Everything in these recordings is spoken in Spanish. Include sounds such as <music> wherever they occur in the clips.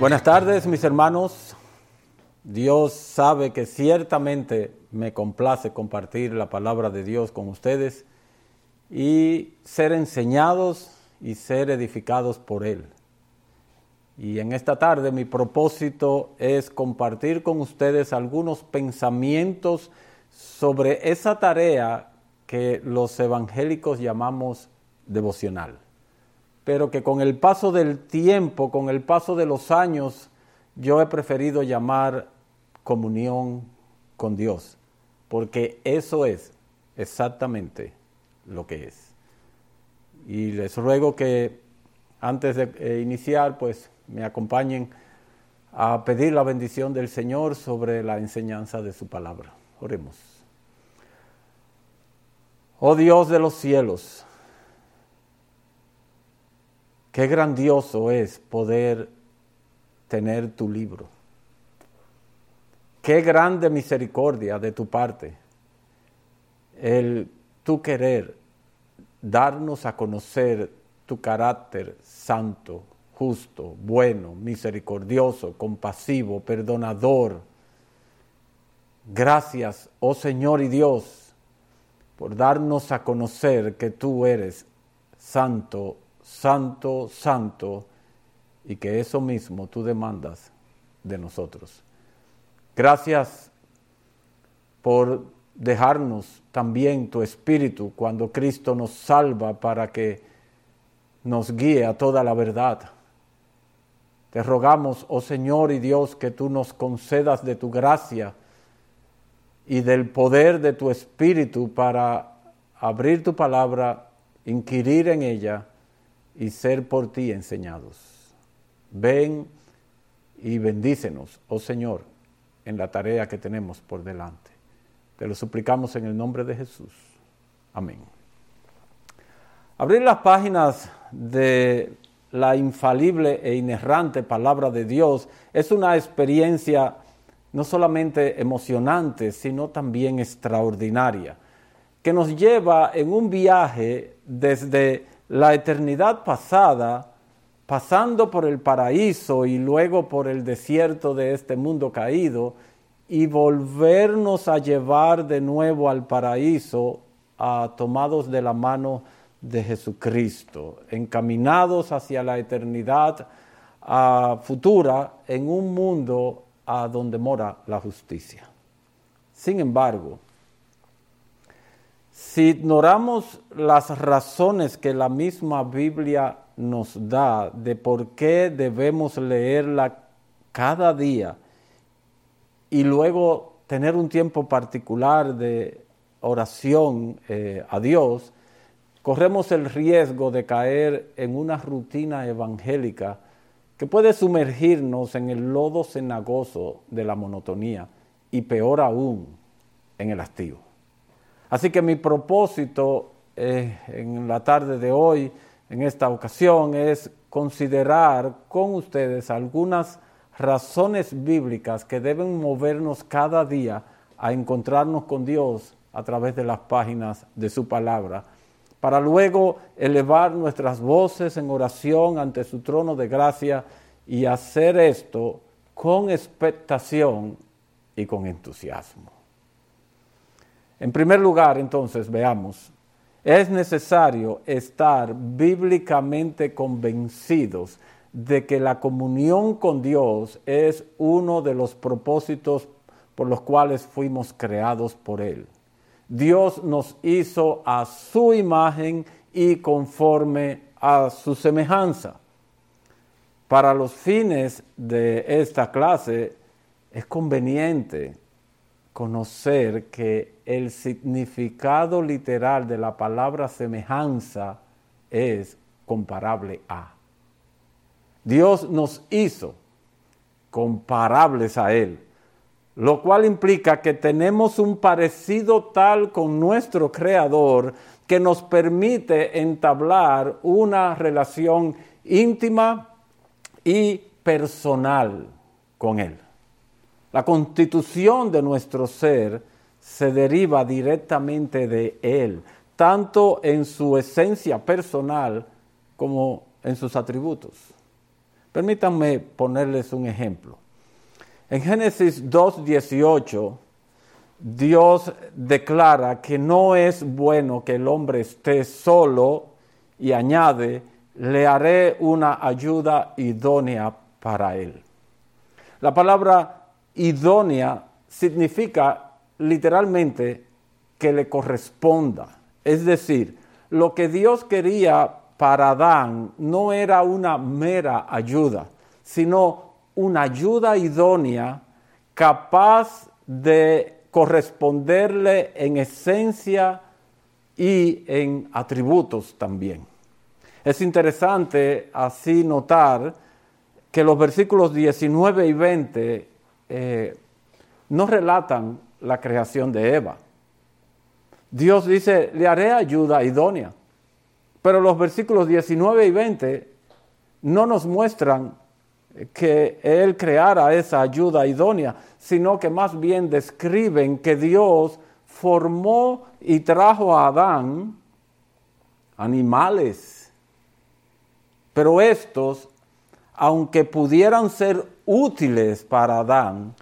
Buenas tardes, mis hermanos. Dios sabe que ciertamente me complace compartir la palabra de Dios con ustedes y ser enseñados y ser edificados por Él. Y en esta tarde mi propósito es compartir con ustedes algunos pensamientos sobre esa tarea que los evangélicos llamamos devocional pero que con el paso del tiempo, con el paso de los años, yo he preferido llamar comunión con Dios, porque eso es exactamente lo que es. Y les ruego que antes de eh, iniciar, pues me acompañen a pedir la bendición del Señor sobre la enseñanza de su palabra. Oremos. Oh Dios de los cielos, Qué grandioso es poder tener tu libro. Qué grande misericordia de tu parte el tu querer darnos a conocer tu carácter santo, justo, bueno, misericordioso, compasivo, perdonador. Gracias, oh Señor y Dios, por darnos a conocer que tú eres santo santo, santo, y que eso mismo tú demandas de nosotros. Gracias por dejarnos también tu espíritu cuando Cristo nos salva para que nos guíe a toda la verdad. Te rogamos, oh Señor y Dios, que tú nos concedas de tu gracia y del poder de tu espíritu para abrir tu palabra, inquirir en ella y ser por ti enseñados. Ven y bendícenos, oh Señor, en la tarea que tenemos por delante. Te lo suplicamos en el nombre de Jesús. Amén. Abrir las páginas de la infalible e inerrante palabra de Dios es una experiencia no solamente emocionante, sino también extraordinaria, que nos lleva en un viaje desde la eternidad pasada, pasando por el paraíso y luego por el desierto de este mundo caído, y volvernos a llevar de nuevo al paraíso, a, tomados de la mano de Jesucristo, encaminados hacia la eternidad futura en un mundo a donde mora la justicia. Sin embargo, si ignoramos las razones que la misma Biblia nos da de por qué debemos leerla cada día y luego tener un tiempo particular de oración eh, a Dios, corremos el riesgo de caer en una rutina evangélica que puede sumergirnos en el lodo cenagoso de la monotonía y peor aún en el hastío. Así que mi propósito eh, en la tarde de hoy, en esta ocasión, es considerar con ustedes algunas razones bíblicas que deben movernos cada día a encontrarnos con Dios a través de las páginas de su palabra para luego elevar nuestras voces en oración ante su trono de gracia y hacer esto con expectación y con entusiasmo. En primer lugar, entonces, veamos, es necesario estar bíblicamente convencidos de que la comunión con Dios es uno de los propósitos por los cuales fuimos creados por Él. Dios nos hizo a su imagen y conforme a su semejanza. Para los fines de esta clase es conveniente conocer que el significado literal de la palabra semejanza es comparable a. Dios nos hizo comparables a Él, lo cual implica que tenemos un parecido tal con nuestro Creador que nos permite entablar una relación íntima y personal con Él. La constitución de nuestro ser se deriva directamente de Él, tanto en su esencia personal como en sus atributos. Permítanme ponerles un ejemplo. En Génesis 2.18, Dios declara que no es bueno que el hombre esté solo y añade, le haré una ayuda idónea para él. La palabra idónea significa literalmente que le corresponda. Es decir, lo que Dios quería para Adán no era una mera ayuda, sino una ayuda idónea capaz de corresponderle en esencia y en atributos también. Es interesante así notar que los versículos 19 y 20 eh, no relatan la creación de Eva. Dios dice, le haré ayuda idónea. Pero los versículos 19 y 20 no nos muestran que Él creara esa ayuda idónea, sino que más bien describen que Dios formó y trajo a Adán animales. Pero estos, aunque pudieran ser útiles para Adán,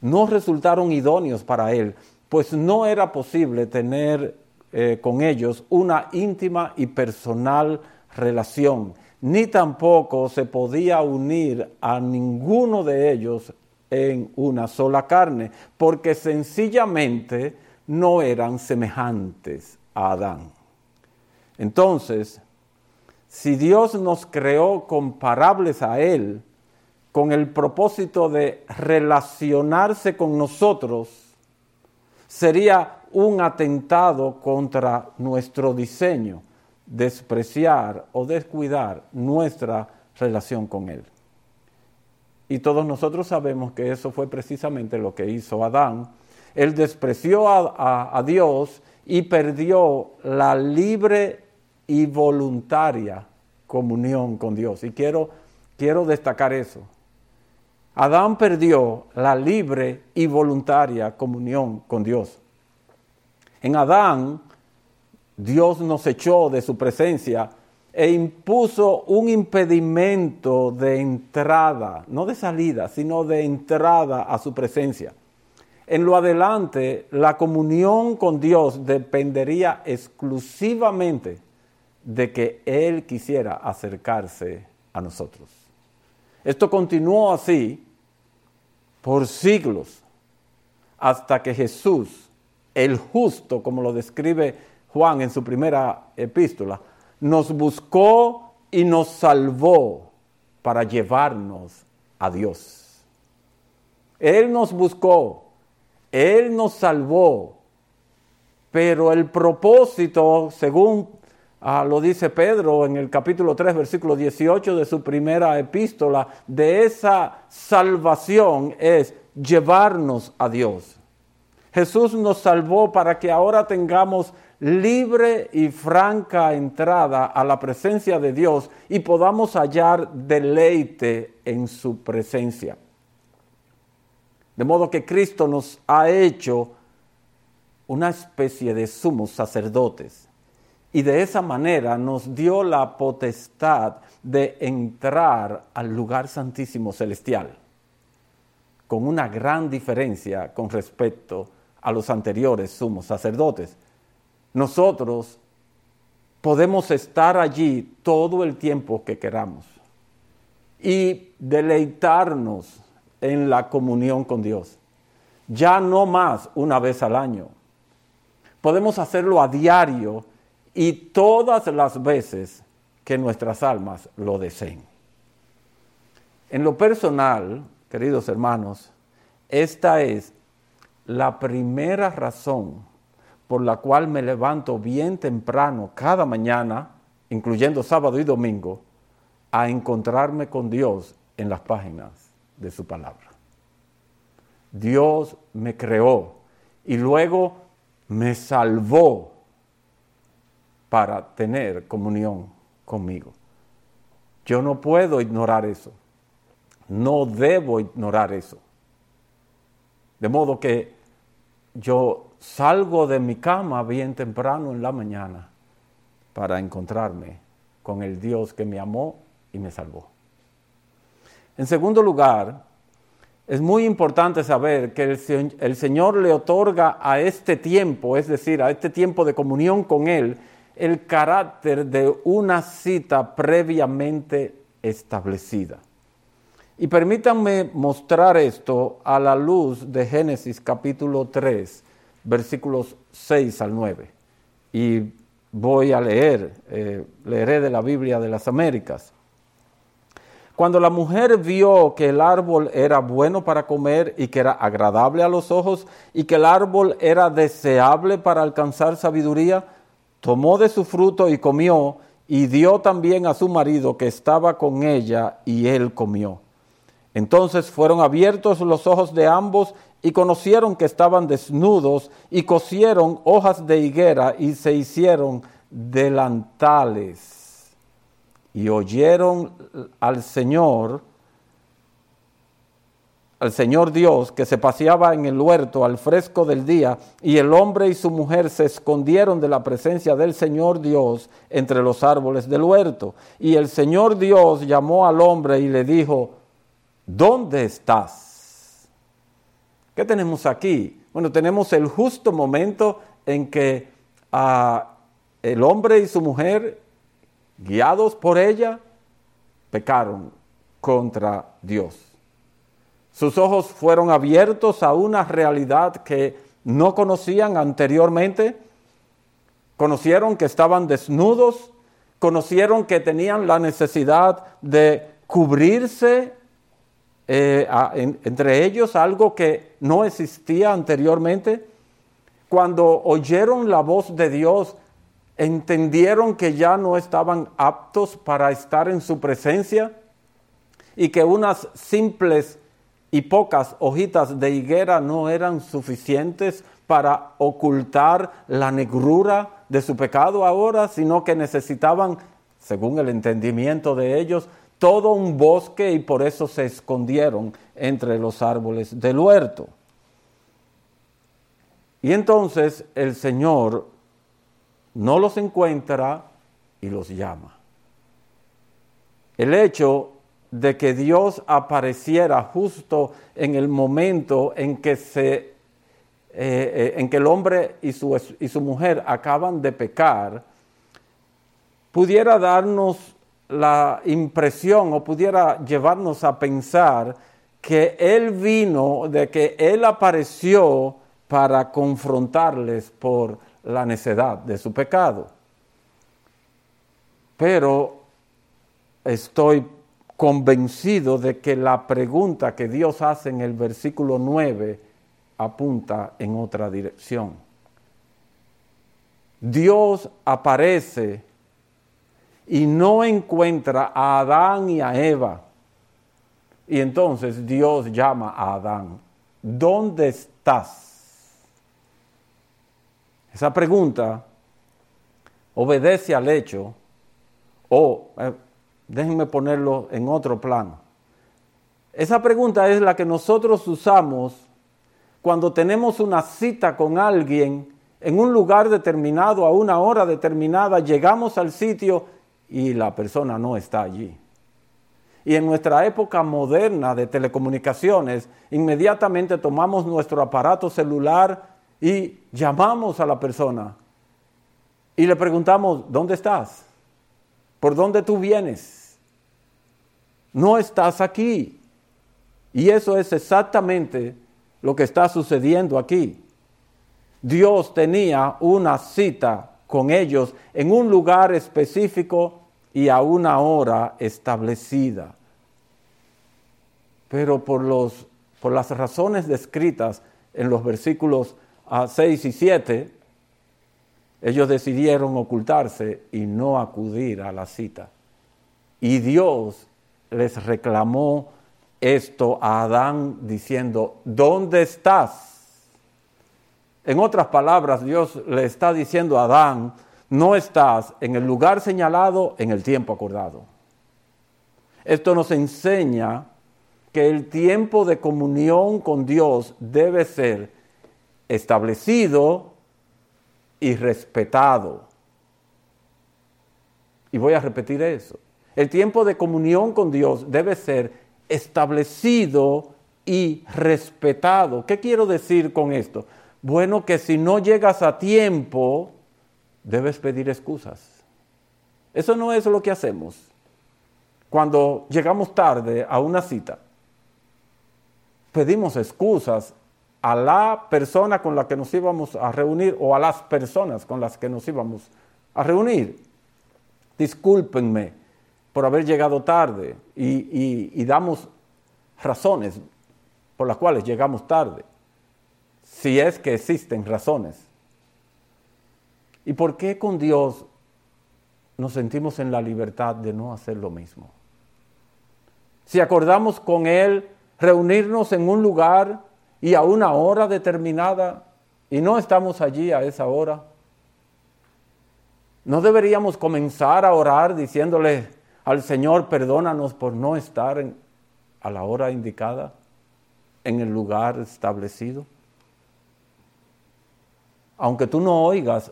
no resultaron idóneos para él, pues no era posible tener eh, con ellos una íntima y personal relación, ni tampoco se podía unir a ninguno de ellos en una sola carne, porque sencillamente no eran semejantes a Adán. Entonces, si Dios nos creó comparables a Él, con el propósito de relacionarse con nosotros, sería un atentado contra nuestro diseño, despreciar o descuidar nuestra relación con Él. Y todos nosotros sabemos que eso fue precisamente lo que hizo Adán. Él despreció a, Dios y perdió la libre y voluntaria comunión con Dios. Y quiero, quiero destacar eso. Adán perdió la libre y voluntaria comunión con Dios. En Adán, Dios nos echó de su presencia e impuso un impedimento de entrada, no de salida, sino de entrada a su presencia. En lo adelante, la comunión con Dios dependería exclusivamente de que Él quisiera acercarse a nosotros. Esto continuó así por siglos hasta que Jesús el justo, como lo describe Juan en su primera epístola, nos buscó y nos salvó para llevarnos a Dios. Él nos buscó, Él nos salvó, pero el propósito, según ah, lo dice Pedro en el capítulo 3, versículo 18 de su primera epístola, de esa salvación es llevarnos a Dios. Jesús nos salvó para que ahora tengamos libre y franca entrada a la presencia de Dios y podamos hallar deleite en su presencia. De modo que Cristo nos ha hecho una especie de sumos sacerdotes y de esa manera nos dio la potestad de entrar al lugar santísimo celestial, con una gran diferencia con respecto a los anteriores sumos sacerdotes. Nosotros podemos estar allí todo el tiempo que queramos y deleitarnos en la comunión con Dios. Ya no más una vez al año. Podemos hacerlo a diario y todas las veces que nuestras almas lo deseen. En lo personal, queridos hermanos, esta es la primera razón por la cual me levanto bien temprano cada mañana, incluyendo sábado y domingo, a encontrarme con Dios en las páginas de su palabra. Dios me creó y luego me salvó para tener comunión conmigo. Yo no puedo ignorar eso. No debo ignorar eso. De modo que yo salgo de mi cama bien temprano en la mañana para encontrarme con el Dios que me amó y me salvó. En segundo lugar, es muy importante saber que el, Señor le otorga a este tiempo, es decir, a este tiempo de comunión con Él, el carácter de una cita previamente establecida. Y permítanme mostrar esto a la luz de Génesis capítulo 3, versículos 6 al 9. Y voy a leer, eh, leeré de la Biblia de las Américas. Cuando la mujer vio que el árbol era bueno para comer y que era agradable a los ojos y que el árbol era deseable para alcanzar sabiduría, tomó de su fruto y comió y dio también a su marido que estaba con ella y él comió. Entonces fueron abiertos los ojos de ambos y conocieron que estaban desnudos y cosieron hojas de higuera y se hicieron delantales. Y oyeron al Señor, al Señor Dios que se paseaba en el huerto al fresco del día, y el hombre y su mujer se escondieron de la presencia del Señor Dios entre los árboles del huerto. Y el Señor Dios llamó al hombre y le dijo, ¿dónde estás? ¿Qué tenemos aquí? Bueno, tenemos el justo momento en que ah, el hombre y su mujer, guiados por ella, pecaron contra Dios. Sus ojos fueron abiertos a una realidad que no conocían anteriormente. Conocieron que estaban desnudos, conocieron que tenían la necesidad de cubrirse eh, entre ellos algo que no existía anteriormente. Cuando oyeron la voz de Dios, entendieron que ya no estaban aptos para estar en su presencia y que unas simples y pocas hojitas de higuera no eran suficientes para ocultar la negrura de su pecado ahora, sino que necesitaban, según el entendimiento de ellos, todo un bosque y por eso se escondieron entre los árboles del huerto. Y entonces el Señor no los encuentra y los llama. El hecho de que Dios apareciera justo en el momento en que se eh, eh, en que el hombre y su, y su mujer acaban de pecar, pudiera darnos la impresión o pudiera llevarnos a pensar que Él vino, de que Él apareció para confrontarles por la necedad de su pecado. Pero estoy convencido de que la pregunta que Dios hace en el versículo 9 apunta en otra dirección. Dios aparece y no encuentra a Adán y a Eva. Y entonces Dios llama a Adán, ¿dónde estás? Esa pregunta obedece al hecho, o eh, déjenme ponerlo en otro plano. Esa pregunta es la que nosotros usamos cuando tenemos una cita con alguien en un lugar determinado, a una hora determinada, llegamos al sitio y la persona no está allí. Y en nuestra época moderna de telecomunicaciones, inmediatamente tomamos nuestro aparato celular y llamamos a la persona y le preguntamos, ¿dónde estás? ¿Por dónde tú vienes? No estás aquí. Y eso es exactamente lo que está sucediendo aquí. Dios tenía una cita con ellos en un lugar específico y a una hora establecida. Pero por, los, por las razones descritas en los versículos 6 ah, y 7, ellos decidieron ocultarse y no acudir a la cita. Y Dios les reclamó esto a Adán diciendo, ¿dónde estás? En otras palabras, Dios le está diciendo a Adán, no estás en el lugar señalado en el tiempo acordado. Esto nos enseña que el tiempo de comunión con Dios debe ser establecido y respetado. Y voy a repetir eso. El tiempo de comunión con Dios debe ser establecido y respetado. ¿Qué quiero decir con esto? Bueno, que si no llegas a tiempo, debes pedir excusas. Eso no es lo que hacemos cuando llegamos tarde a una cita. Pedimos excusas a la persona con la que nos íbamos a reunir o a las personas con las que nos íbamos a reunir. Discúlpenme por haber llegado tarde y, damos razones por las cuales llegamos tarde si es que existen razones. ¿Y por qué con Dios nos sentimos en la libertad de no hacer lo mismo? Si acordamos con Él reunirnos en un lugar y a una hora determinada y no estamos allí a esa hora, ¿no deberíamos comenzar a orar diciéndole al Señor, perdónanos por no estar a la hora indicada, en el lugar establecido? aunque tú no oigas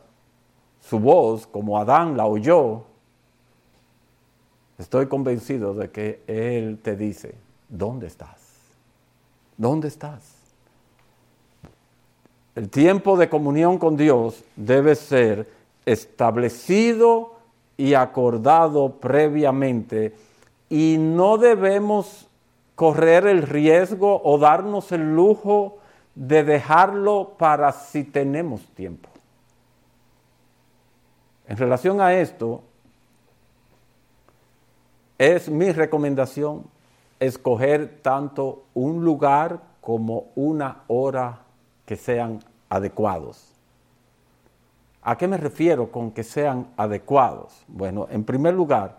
su voz como Adán la oyó, estoy convencido de que Él te dice, ¿dónde estás? ¿Dónde estás? El tiempo de comunión con Dios debe ser establecido y acordado previamente y no debemos correr el riesgo o darnos el lujo de dejarlo para si tenemos tiempo. En relación a esto, es mi recomendación escoger tanto un lugar como una hora que sean adecuados. ¿A qué me refiero con que sean adecuados? Bueno, en primer lugar,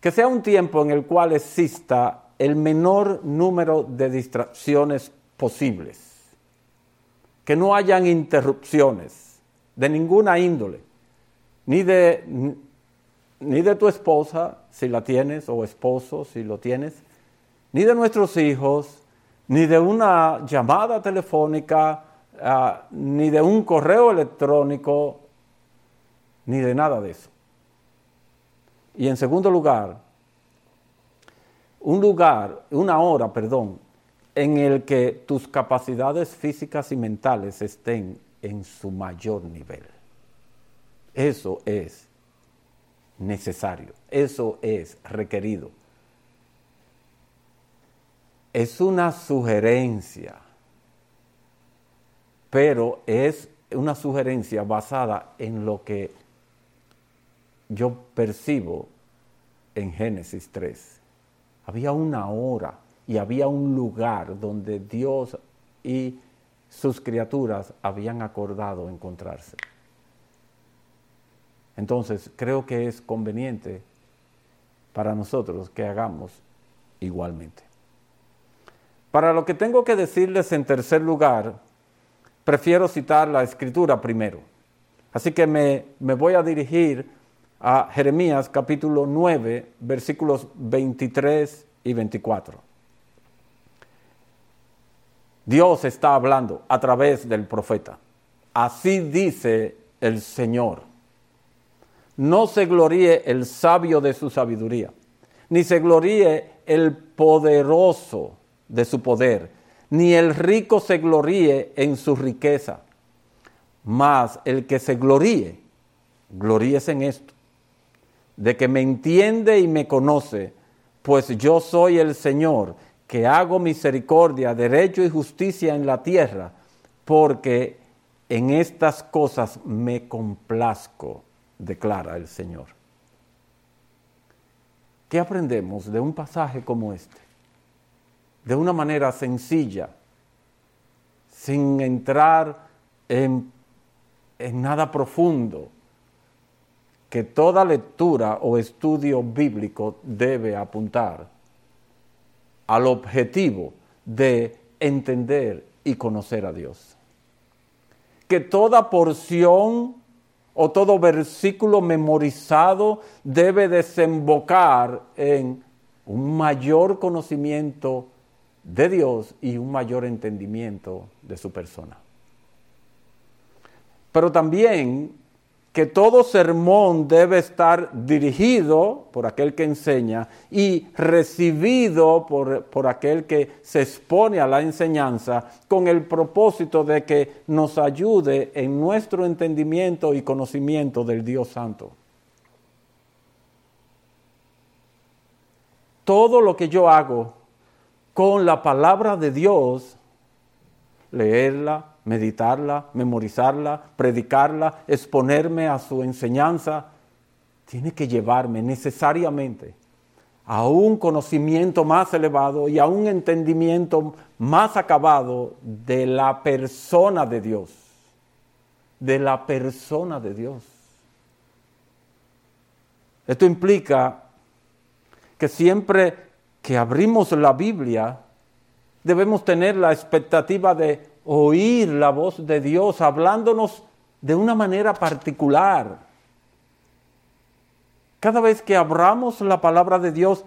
que sea un tiempo en el cual exista el menor número de distracciones posibles que no hayan interrupciones de ninguna índole, ni de, ni de tu esposa, si la tienes, o esposo, si lo tienes, ni de nuestros hijos, ni de una llamada telefónica, ni de un correo electrónico, ni de nada de eso. Y en segundo lugar, un lugar, una hora, perdón, en el que tus capacidades físicas y mentales estén en su mayor nivel. Eso es necesario, eso es requerido. Es una sugerencia, pero es una sugerencia basada en lo que yo percibo en Génesis 3. Había una hora y había un lugar donde Dios y sus criaturas habían acordado encontrarse. Entonces, creo que es conveniente para nosotros que hagamos igualmente. Para lo que tengo que decirles en tercer lugar, prefiero citar la escritura primero. Así que me, me voy a dirigir a Jeremías capítulo 9, versículos 23 y 24. Dios está hablando a través del profeta. así dice el Señor. No se gloríe el sabio de su sabiduría, ni se gloríe el poderoso de su poder, ni el rico se gloríe en su riqueza. Mas el que se gloríe, gloríese en esto, de que me entiende y me conoce, pues yo soy el Señor, que hago misericordia, derecho y justicia en la tierra, porque en estas cosas me complazco, declara el Señor. ¿Qué aprendemos de un pasaje como este? De una manera sencilla, sin entrar en, en nada profundo, que toda lectura o estudio bíblico debe apuntar al objetivo de entender y conocer a Dios. Que toda porción o todo versículo memorizado debe desembocar en un mayor conocimiento de Dios y un mayor entendimiento de su persona. Pero también que todo sermón debe estar dirigido por aquel que enseña y recibido por, por, aquel que se expone a la enseñanza con el propósito de que nos ayude en nuestro entendimiento y conocimiento del Dios Santo. Todo lo que yo hago con la palabra de Dios, leerla, meditarla, memorizarla, predicarla, exponerme a su enseñanza, tiene que llevarme necesariamente a un conocimiento más elevado y a un entendimiento más acabado de la persona de Dios, de la persona de Dios. Esto implica que siempre que abrimos la Biblia, debemos tener la expectativa de oír la voz de Dios hablándonos de una manera particular. Cada vez que abramos la palabra de Dios,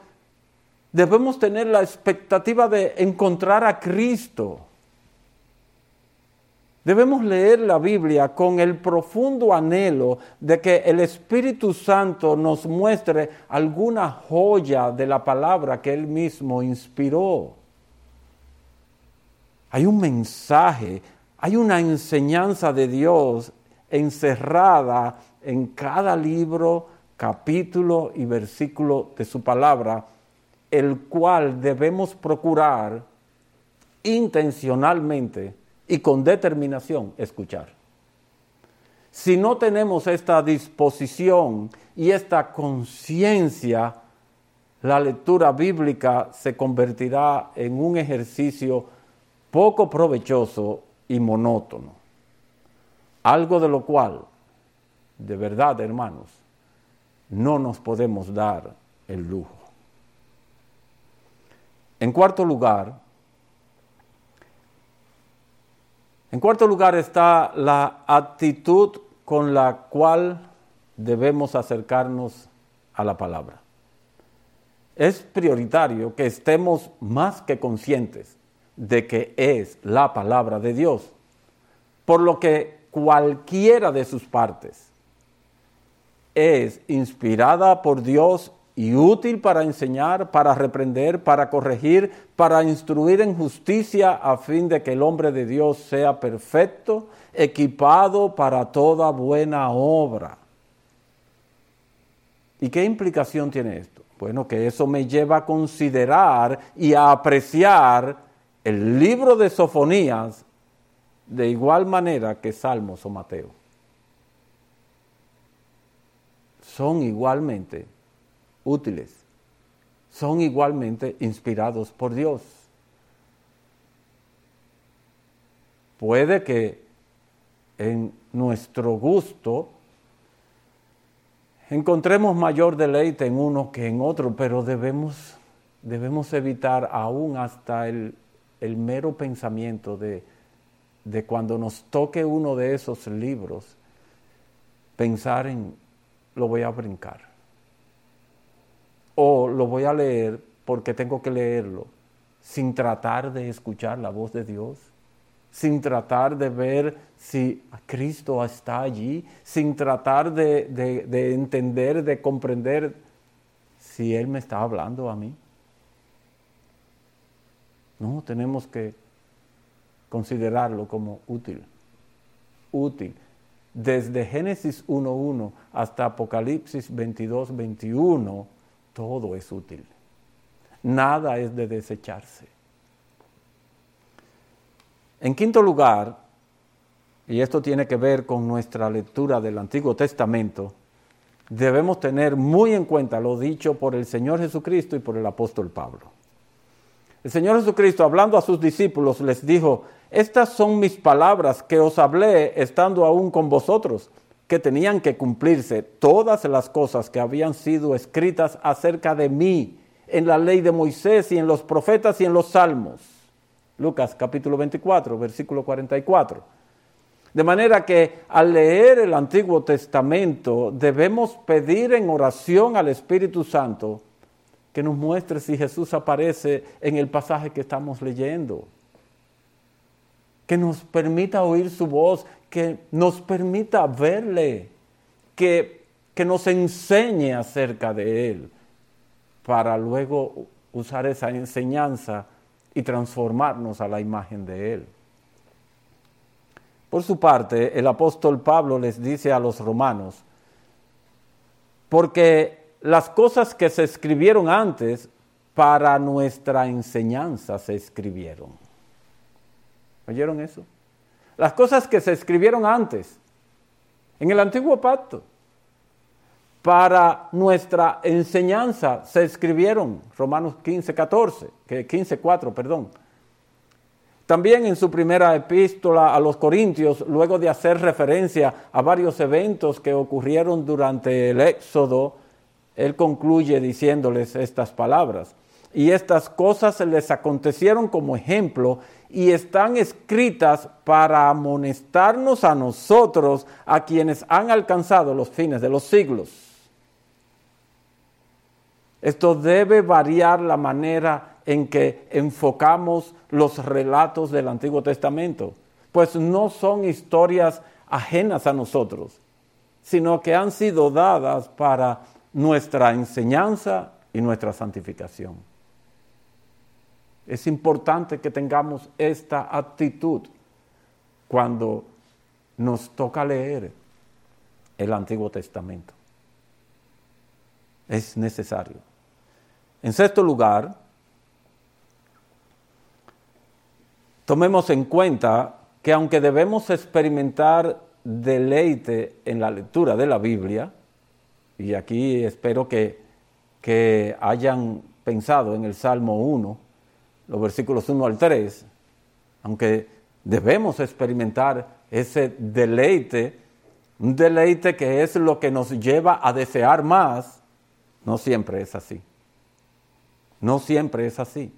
debemos tener la expectativa de encontrar a Cristo. Debemos leer la Biblia con el profundo anhelo de que el Espíritu Santo nos muestre alguna joya de la palabra que Él mismo inspiró. Hay un mensaje, hay una enseñanza de Dios encerrada en cada libro, capítulo y versículo de su palabra, el cual debemos procurar intencionalmente y con determinación escuchar. Si no tenemos esta disposición y esta conciencia, la lectura bíblica se convertirá en un ejercicio poco provechoso y monótono. Algo de lo cual, de verdad, hermanos, no nos podemos dar el lujo. En cuarto lugar, en cuarto lugar está la actitud con la cual debemos acercarnos a la palabra. Es prioritario que estemos más que conscientes de que es la palabra de Dios. Por lo que cualquiera de sus partes es inspirada por Dios y útil para enseñar, para reprender, para corregir, para instruir en justicia, a fin de que el hombre de Dios sea perfecto, equipado para toda buena obra. ¿Y qué implicación tiene esto? Bueno, que eso me lleva a considerar y a apreciar el libro de Sofonías de igual manera que Salmos o Mateo. Son igualmente útiles, son igualmente inspirados por Dios. Puede que en nuestro gusto encontremos mayor deleite en uno que en otro, pero debemos, debemos evitar aún hasta el el mero pensamiento de, de cuando nos toque uno de esos libros, pensar en, lo voy a brincar. O lo voy a leer porque tengo que leerlo, sin tratar de escuchar la voz de Dios, sin tratar de ver si Cristo está allí, sin tratar de, de entender, de comprender si Él me está hablando a mí. No, tenemos que considerarlo como útil. Útil. Desde Génesis 1.1 hasta Apocalipsis 22.21, todo es útil. Nada es de desecharse. En quinto lugar, y esto tiene que ver con nuestra lectura del Antiguo Testamento, debemos tener muy en cuenta lo dicho por el Señor Jesucristo y por el apóstol Pablo. El Señor Jesucristo, hablando a sus discípulos, les dijo, estas son mis palabras que os hablé estando aún con vosotros, que tenían que cumplirse todas las cosas que habían sido escritas acerca de mí en la ley de Moisés y en los profetas y en los salmos. Lucas capítulo 24, versículo 44. De manera que al leer el Antiguo Testamento debemos pedir en oración al Espíritu Santo que nos muestre si Jesús aparece en el pasaje que estamos leyendo. Que nos permita oír su voz, que nos permita verle, que, que nos enseñe acerca de Él, para luego usar esa enseñanza y transformarnos a la imagen de Él. Por su parte, el apóstol Pablo les dice a los romanos, porque las cosas que se escribieron antes para nuestra enseñanza se escribieron. ¿Oyeron eso? Las cosas que se escribieron antes, en el antiguo pacto, para nuestra enseñanza se escribieron, Romanos 15, 14, 15, 4, perdón. También en su primera epístola a los Corintios, luego de hacer referencia a varios eventos que ocurrieron durante el Éxodo, él concluye diciéndoles estas palabras. Y estas cosas les acontecieron como ejemplo y están escritas para amonestarnos a nosotros, a quienes han alcanzado los fines de los siglos. Esto debe variar la manera en que enfocamos los relatos del Antiguo Testamento, pues no son historias ajenas a nosotros, sino que han sido dadas para nuestra enseñanza y nuestra santificación. Es importante que tengamos esta actitud cuando nos toca leer el Antiguo Testamento. Es necesario. En sexto lugar, tomemos en cuenta que aunque debemos experimentar deleite en la lectura de la Biblia, y aquí espero que, que hayan pensado en el Salmo 1, los versículos 1 al 3, aunque debemos experimentar ese deleite, un deleite que es lo que nos lleva a desear más, no siempre es así. No siempre es así.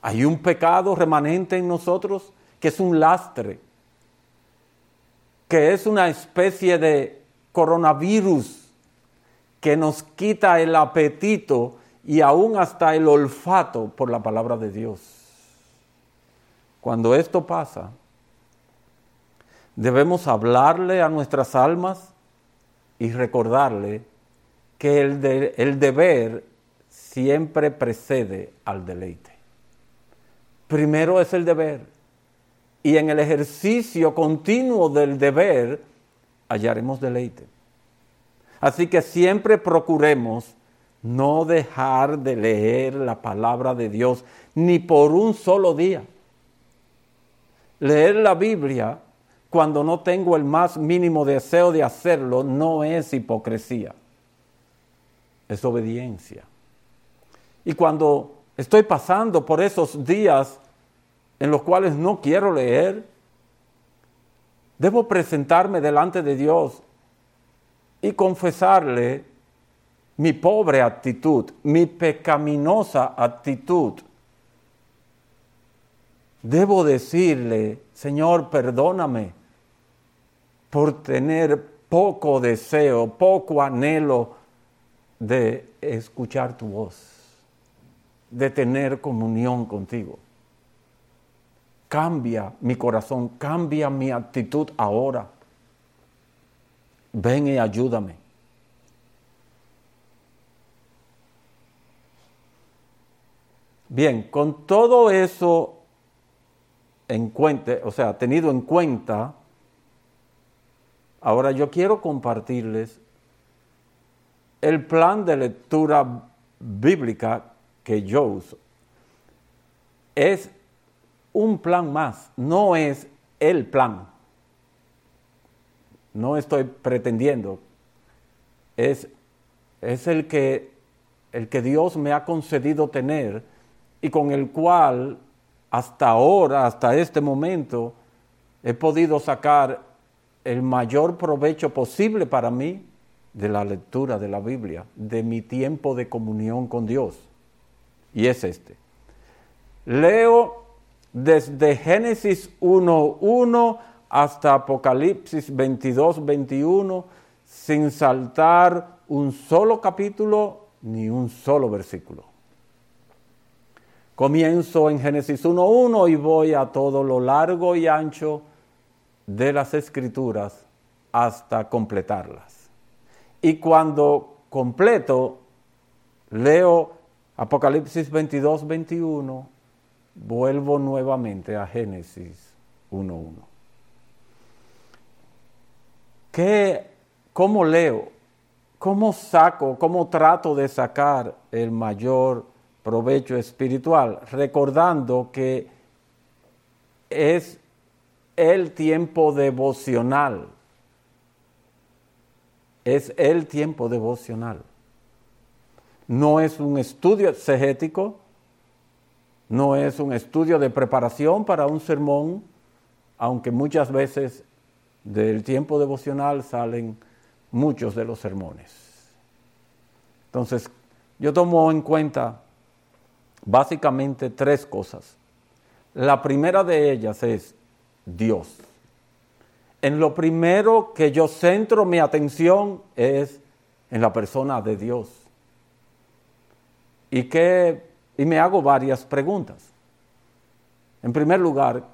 Hay un pecado remanente en nosotros que es un lastre, que es una especie de coronavirus que nos quita el apetito y aún hasta el olfato por la palabra de Dios. Cuando esto pasa, debemos hablarle a nuestras almas y recordarle que el, el deber siempre precede al deleite. Primero es el deber y en el ejercicio continuo del deber hallaremos deleite. Así que siempre procuremos no dejar de leer la palabra de Dios ni por un solo día. Leer la Biblia cuando no tengo el más mínimo deseo de hacerlo no es hipocresía, es obediencia. Y cuando estoy pasando por esos días en los cuales no quiero leer, debo presentarme delante de Dios y confesarle mi pobre actitud, mi pecaminosa actitud. Debo decirle, Señor, perdóname por tener poco deseo, poco anhelo de escuchar tu voz, de tener comunión contigo. cambia mi corazón, cambia mi actitud ahora. Ven y ayúdame. Bien, con todo eso en cuenta, o sea, tenido en cuenta, ahora yo quiero compartirles el plan de lectura bíblica que yo uso. Es un plan más, no es el plan. No estoy pretendiendo. Es, es el, que, el que Dios me ha concedido tener y con el cual hasta ahora, hasta este momento, he podido sacar el mayor provecho posible para mí de la lectura de la Biblia, de mi tiempo de comunión con Dios. Y es este. Leo desde Génesis 1.1 hasta Apocalipsis 22.21 sin saltar un solo capítulo ni un solo versículo. Comienzo en Génesis 1.1 y voy a todo lo largo y ancho de las escrituras hasta completarlas. Y cuando completo, leo Apocalipsis 22, 21, vuelvo nuevamente a Génesis 1.1. ¿Qué, ¿Cómo leo? ¿Cómo saco? ¿Cómo trato de sacar el mayor provecho espiritual? Recordando que es el tiempo devocional. Es el tiempo devocional. No es un estudio exegético, no es un estudio de preparación para un sermón, aunque muchas veces del tiempo devocional salen muchos de los sermones. Entonces, yo tomo en cuenta básicamente tres cosas. La primera de ellas es Dios. En lo primero que yo centro mi atención es en la persona de Dios. Y que y me hago varias preguntas. En primer lugar,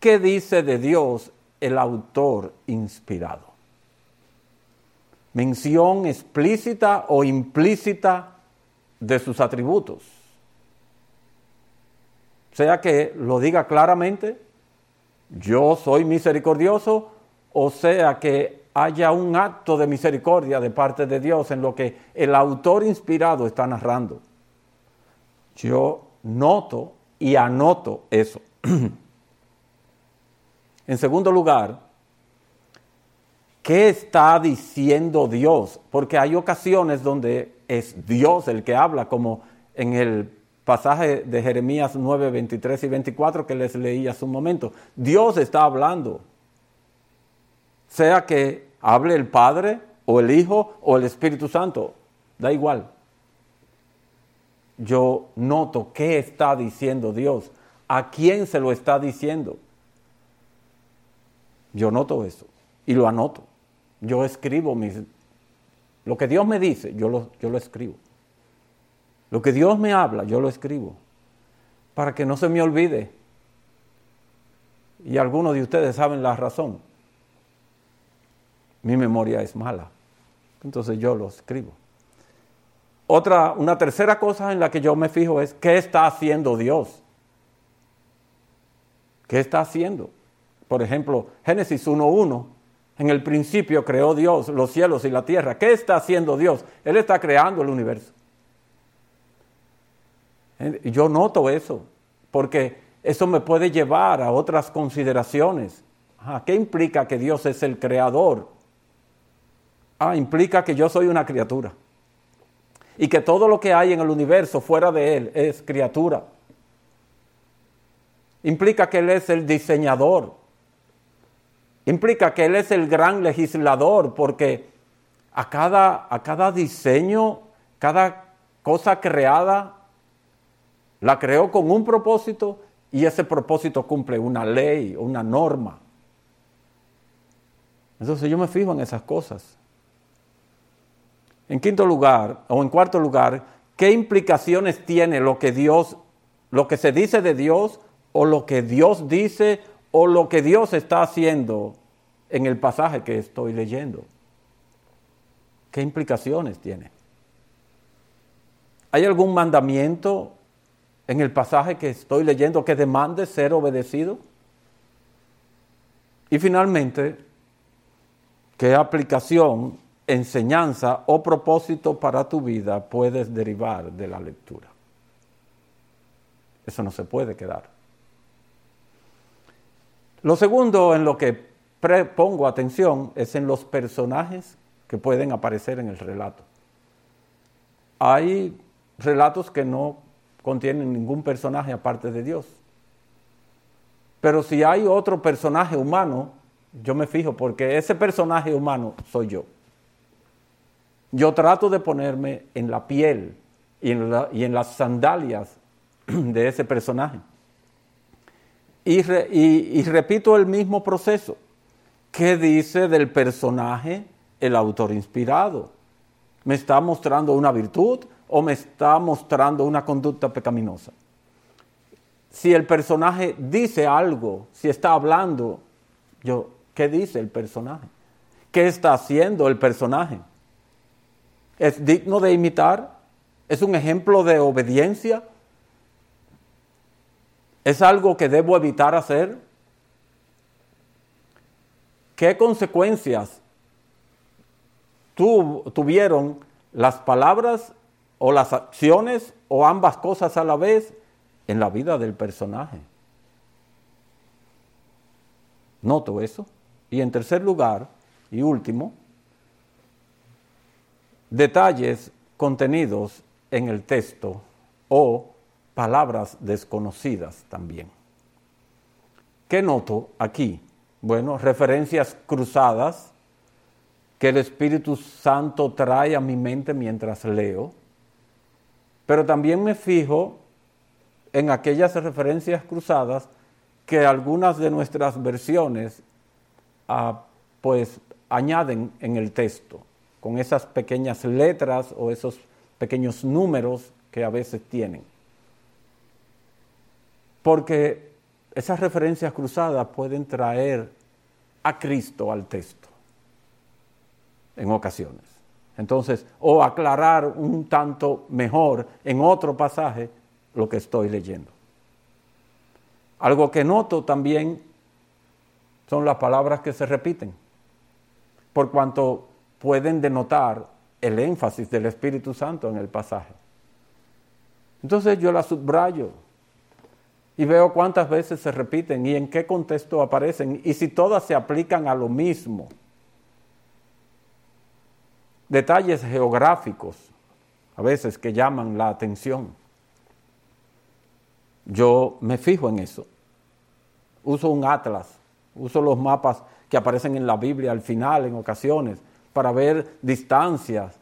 ¿qué dice de Dios el autor inspirado? Mención explícita o implícita de sus atributos. Sea que lo diga claramente, yo soy misericordioso, o sea que haya un acto de misericordia de parte de Dios en lo que el autor inspirado está narrando. Yo noto y anoto eso. <clears throat> en segundo lugar, ¿qué está diciendo Dios? Porque hay ocasiones donde es Dios el que habla, como en el pasaje de Jeremías 9, 23 y 24 que les leí hace un momento. Dios está hablando. Sea que hable el Padre o el Hijo o el Espíritu Santo, da igual yo noto qué está diciendo Dios, a quién se lo está diciendo. Yo noto eso y lo anoto. Yo escribo mis... Lo que Dios me dice, yo lo, yo lo escribo. Lo que Dios me habla, yo lo escribo. Para que no se me olvide. Y algunos de ustedes saben la razón. Mi memoria es mala. Entonces yo lo escribo. Otra, una tercera cosa en la que yo me fijo es qué está haciendo Dios. ¿Qué está haciendo? Por ejemplo, Génesis 1.1, en el principio creó Dios los cielos y la tierra. ¿Qué está haciendo Dios? Él está creando el universo. Yo noto eso, porque eso me puede llevar a otras consideraciones. ¿Qué implica que Dios es el creador? Ah, implica que yo soy una criatura y que todo lo que hay en el universo fuera de Él es criatura. Implica que Él es el diseñador. Implica que Él es el gran legislador porque a cada, a cada diseño, cada cosa creada, la creó con un propósito y ese propósito cumple una ley, una norma. Entonces yo me fijo en esas cosas. En quinto lugar, o en cuarto lugar, ¿qué implicaciones tiene lo que Dios, lo que se dice de Dios o lo que Dios dice o lo que Dios está haciendo en el pasaje que estoy leyendo. ¿Qué implicaciones tiene? ¿Hay algún mandamiento en el pasaje que estoy leyendo que demande ser obedecido? Y finalmente, ¿qué aplicación, enseñanza o propósito para tu vida puedes derivar de la lectura? Eso no se puede quedar. Lo segundo en lo que pongo atención es en los personajes que pueden aparecer en el relato. Hay relatos que no contienen ningún personaje aparte de Dios. Pero si hay otro personaje humano, yo me fijo porque ese personaje humano soy yo. Yo trato de ponerme en la piel y en, las sandalias <clears throat> de ese personaje. y repito el mismo proceso. ¿Qué dice del personaje el autor inspirado? ¿Me está mostrando una virtud o me está mostrando una conducta pecaminosa? Si el personaje dice algo, si está hablando, yo, ¿qué dice el personaje? ¿Qué está haciendo el personaje? ¿Es digno de imitar? ¿Es un ejemplo de obediencia? ¿Es algo que debo evitar hacer? ¿Qué consecuencias tuvieron las palabras o las acciones o ambas cosas a la vez en la vida del personaje? Noto eso. Y en tercer lugar, y último, detalles contenidos en el texto o palabras desconocidas también. ¿Qué noto aquí? Bueno, referencias cruzadas que el Espíritu Santo trae a mi mente mientras leo, pero también me fijo en aquellas referencias cruzadas que algunas de nuestras versiones ah, pues añaden en el texto, con esas pequeñas letras o esos pequeños números que a veces tienen. Porque esas referencias cruzadas pueden traer a Cristo al texto en ocasiones. Entonces, o aclarar un tanto mejor en otro pasaje lo que estoy leyendo. Algo que noto también son las palabras que se repiten, por cuanto pueden denotar el énfasis del Espíritu Santo en el pasaje. Entonces yo las subrayo y veo cuántas veces se repiten y en qué contexto aparecen y si todas se aplican a lo mismo. Detalles geográficos a veces que llaman la atención. Yo me fijo en eso. Uso un atlas, uso los mapas que aparecen en la Biblia al final en ocasiones para ver distancias.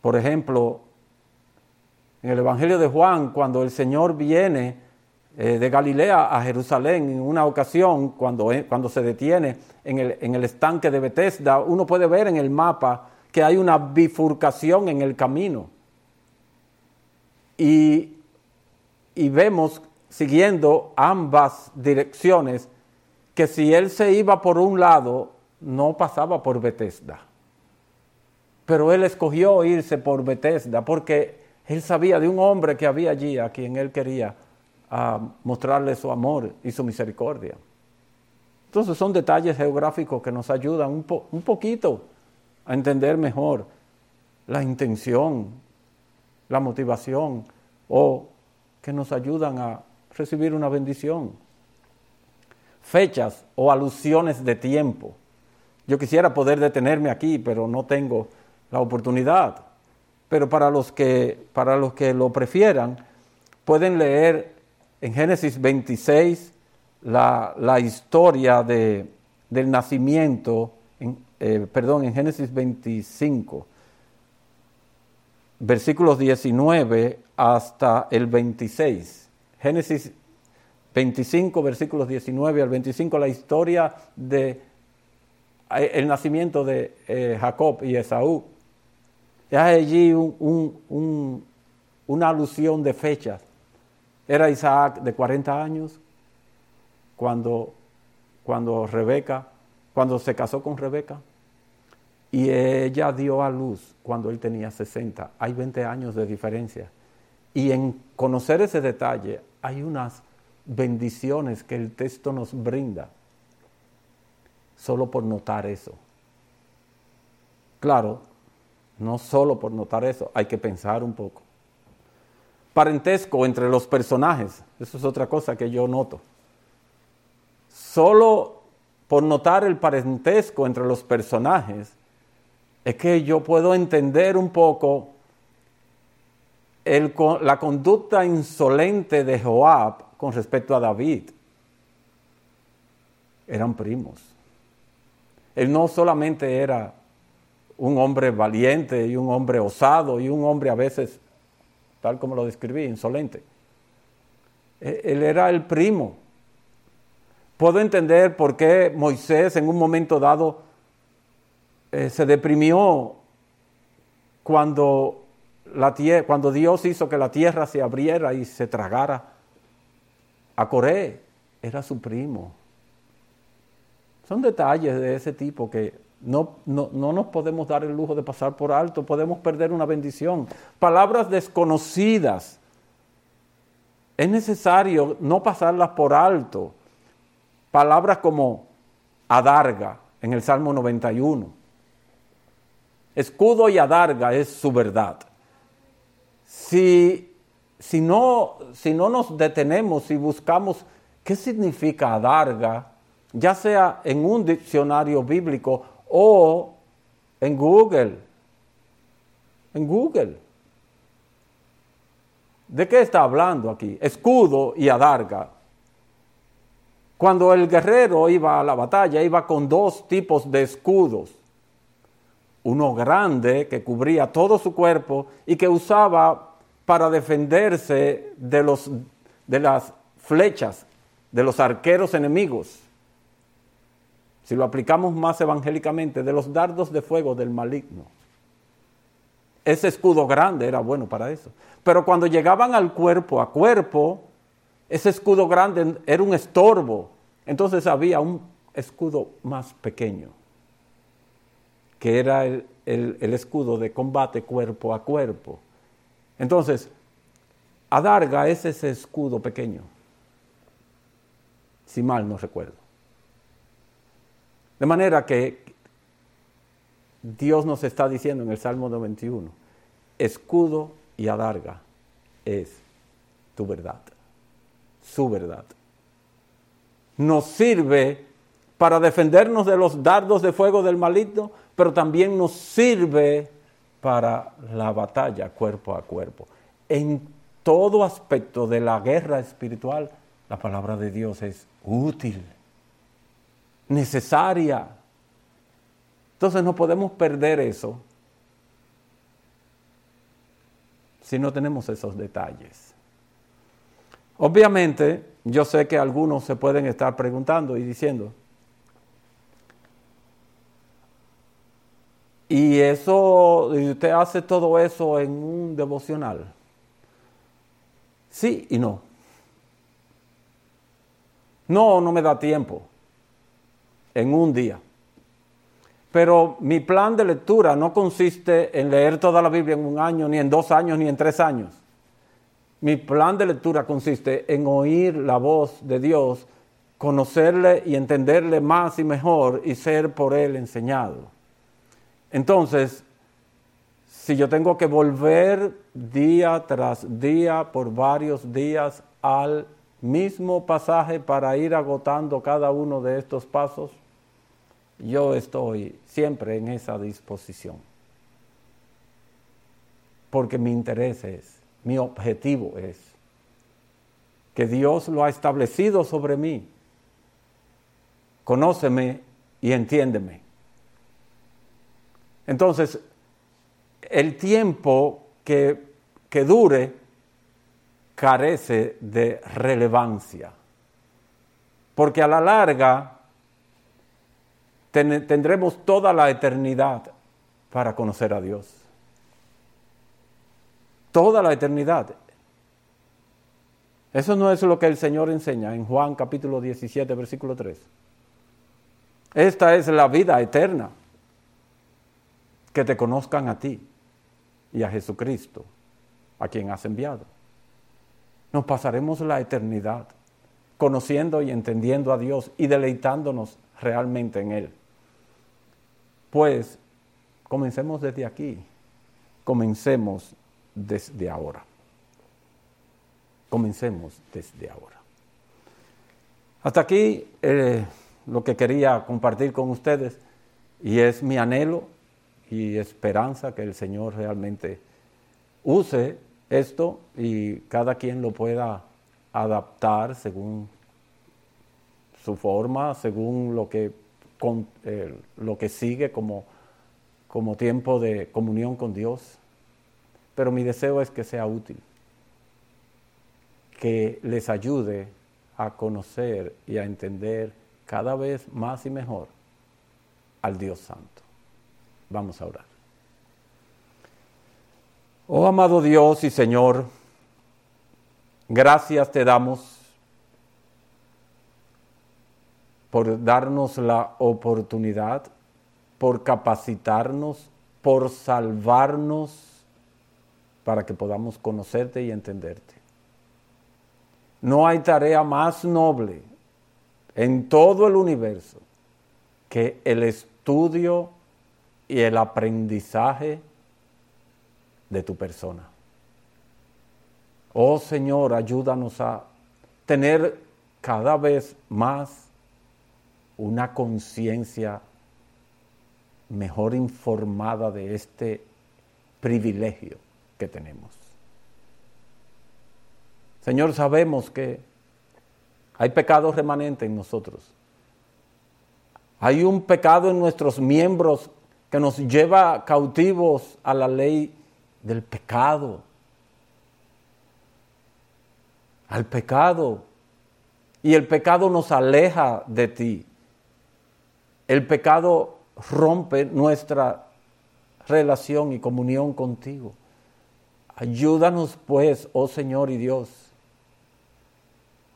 Por ejemplo, en el Evangelio de Juan, cuando el Señor viene de Galilea a Jerusalén en una ocasión, cuando, eh, cuando se detiene en el, en el estanque de Bethesda, uno puede ver en el mapa que hay una bifurcación en el camino. Y, y vemos, siguiendo ambas direcciones, que si él se iba por un lado, no pasaba por Bethesda. Pero él escogió irse por Bethesda porque él sabía de un hombre que había allí a quien él quería ah, mostrarle su amor y su misericordia. Entonces son detalles geográficos que nos ayudan un, un poquito a entender mejor la intención, la motivación o que nos ayudan a recibir una bendición. Fechas o alusiones de tiempo. Yo quisiera poder detenerme aquí, pero no tengo la oportunidad pero para los que, para los que lo prefieran, pueden leer en Génesis 26 la, la historia de, del nacimiento, eh, perdón, en Génesis 25, versículos 19 hasta el 26. Génesis 25, versículos 19 al 25, la historia de eh, nacimiento de eh, Jacob y Esaú. Hay allí una alusión de fechas Era Isaac de 40 años cuando, cuando Rebeca, cuando se casó con Rebeca. Y ella dio a luz cuando él tenía 60. Hay 20 años de diferencia. Y en conocer ese detalle hay unas bendiciones que el texto nos brinda solo por notar eso. Claro, no solo por notar eso, hay que pensar un poco. Parentesco entre los personajes, eso es otra cosa que yo noto. Solo por notar el parentesco entre los personajes, es que yo puedo entender un poco la conducta insolente de Joab con respecto a David. Eran primos. Él no solamente era un hombre valiente y un hombre osado y un hombre a veces, como lo describí, insolente. E, él era el primo. Puedo entender por qué Moisés en un momento dado eh, se deprimió cuando, la cuando Dios hizo que la tierra se abriera y se tragara a Coré. Era su primo. Son detalles de ese tipo que no, no, no, nos podemos dar el lujo de pasar por alto, podemos perder una bendición. Palabras desconocidas. Es necesario no pasarlas por alto. Palabras como adarga en el Salmo 91. Escudo y adarga es su verdad. Si, si, no, si no nos detenemos y buscamos qué significa adarga, ya sea en un diccionario bíblico o en Google, en Google. ¿De qué está hablando aquí? Escudo y adarga. Cuando el guerrero iba a la batalla, iba con dos tipos de escudos uno grande que cubría todo su cuerpo y que usaba para defenderse de, los, de las flechas de los arqueros enemigos. Si lo aplicamos más evangélicamente, de los dardos de fuego del maligno. Ese escudo grande era bueno para eso. Pero cuando llegaban al cuerpo a cuerpo, ese escudo grande era un estorbo. Entonces había un escudo más pequeño que era el, escudo de combate cuerpo a cuerpo. Entonces, adarga es ese escudo pequeño, si mal no recuerdo. De manera que Dios nos está diciendo en el Salmo 91, escudo y adarga es tu verdad, su verdad. Nos sirve para defendernos de los dardos de fuego del maligno, pero también nos sirve para la batalla cuerpo a cuerpo. En todo aspecto de la guerra espiritual, la palabra de Dios es útil, necesaria. Entonces no podemos perder eso si no tenemos esos detalles. Obviamente, yo sé que algunos se pueden estar preguntando y diciendo, Y eso, usted hace todo eso en un devocional. Sí y no. No, no me da tiempo. En un día. Pero mi plan de lectura no consiste en leer toda la Biblia en un año, ni en dos años, ni en tres años. Mi plan de lectura consiste en oír la voz de Dios, conocerle y entenderle más y mejor y ser por él enseñado. Entonces, si yo tengo que volver día tras día por varios días al mismo pasaje para ir agotando cada uno de estos pasos, yo estoy siempre en esa disposición. Porque mi interés es, mi objetivo es, que Dios lo ha establecido sobre mí. Conóceme y entiéndeme. Entonces, el tiempo que, dure carece de relevancia, porque a la larga tendremos toda la eternidad para conocer a Dios. Toda la eternidad. Eso no es lo que el Señor enseña en Juan capítulo 17, versículo 3. Esta es la vida eterna, que te conozcan a ti y a Jesucristo, a quien has enviado. Nos pasaremos la eternidad conociendo y entendiendo a Dios y deleitándonos realmente en Él. Pues comencemos desde aquí, comencemos desde ahora. Comencemos desde ahora. Hasta aquí eh, lo que quería compartir con ustedes y es mi anhelo y esperanza que el Señor realmente use esto y cada quien lo pueda adaptar según su forma, según lo que, eh, lo que sigue como, como tiempo de comunión con Dios. Pero mi deseo es que sea útil, que les ayude a conocer y a entender cada vez más y mejor al Dios Santo. Vamos a orar. Oh amado Dios y Señor, gracias te damos por darnos la oportunidad, por capacitarnos, por salvarnos para que podamos conocerte y entenderte. No hay tarea más noble en todo el universo que el estudio y el aprendizaje de tu persona. Oh Señor, ayúdanos a tener cada vez más una conciencia mejor informada de este privilegio que tenemos. Señor, sabemos que hay pecado remanente en nosotros. Hay un pecado en nuestros miembros que nos lleva cautivos a la ley del pecado. Al pecado. Y el pecado nos aleja de ti. El pecado rompe nuestra relación y comunión contigo. Ayúdanos pues, oh Señor y Dios.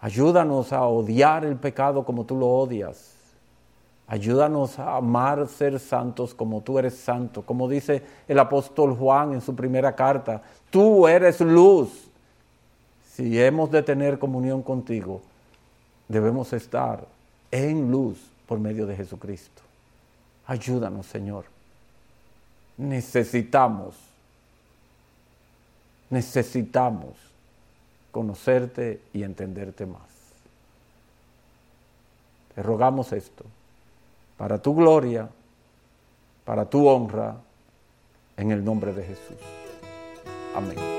Ayúdanos a odiar el pecado como tú lo odias Ayúdanos a amar ser santos como tú eres santo. Como dice el apóstol Juan en su primera carta, tú eres luz. Si hemos de tener comunión contigo, debemos estar en luz por medio de Jesucristo. Ayúdanos, Señor. Necesitamos, necesitamos conocerte y entenderte más. Te rogamos esto para tu gloria, para tu honra, en el nombre de Jesús. Amén.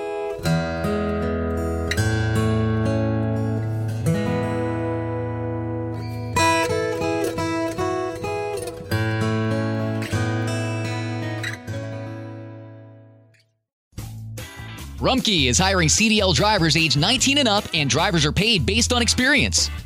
Rumkey is hiring CDL drivers age 19 and up, and drivers are paid based on experience.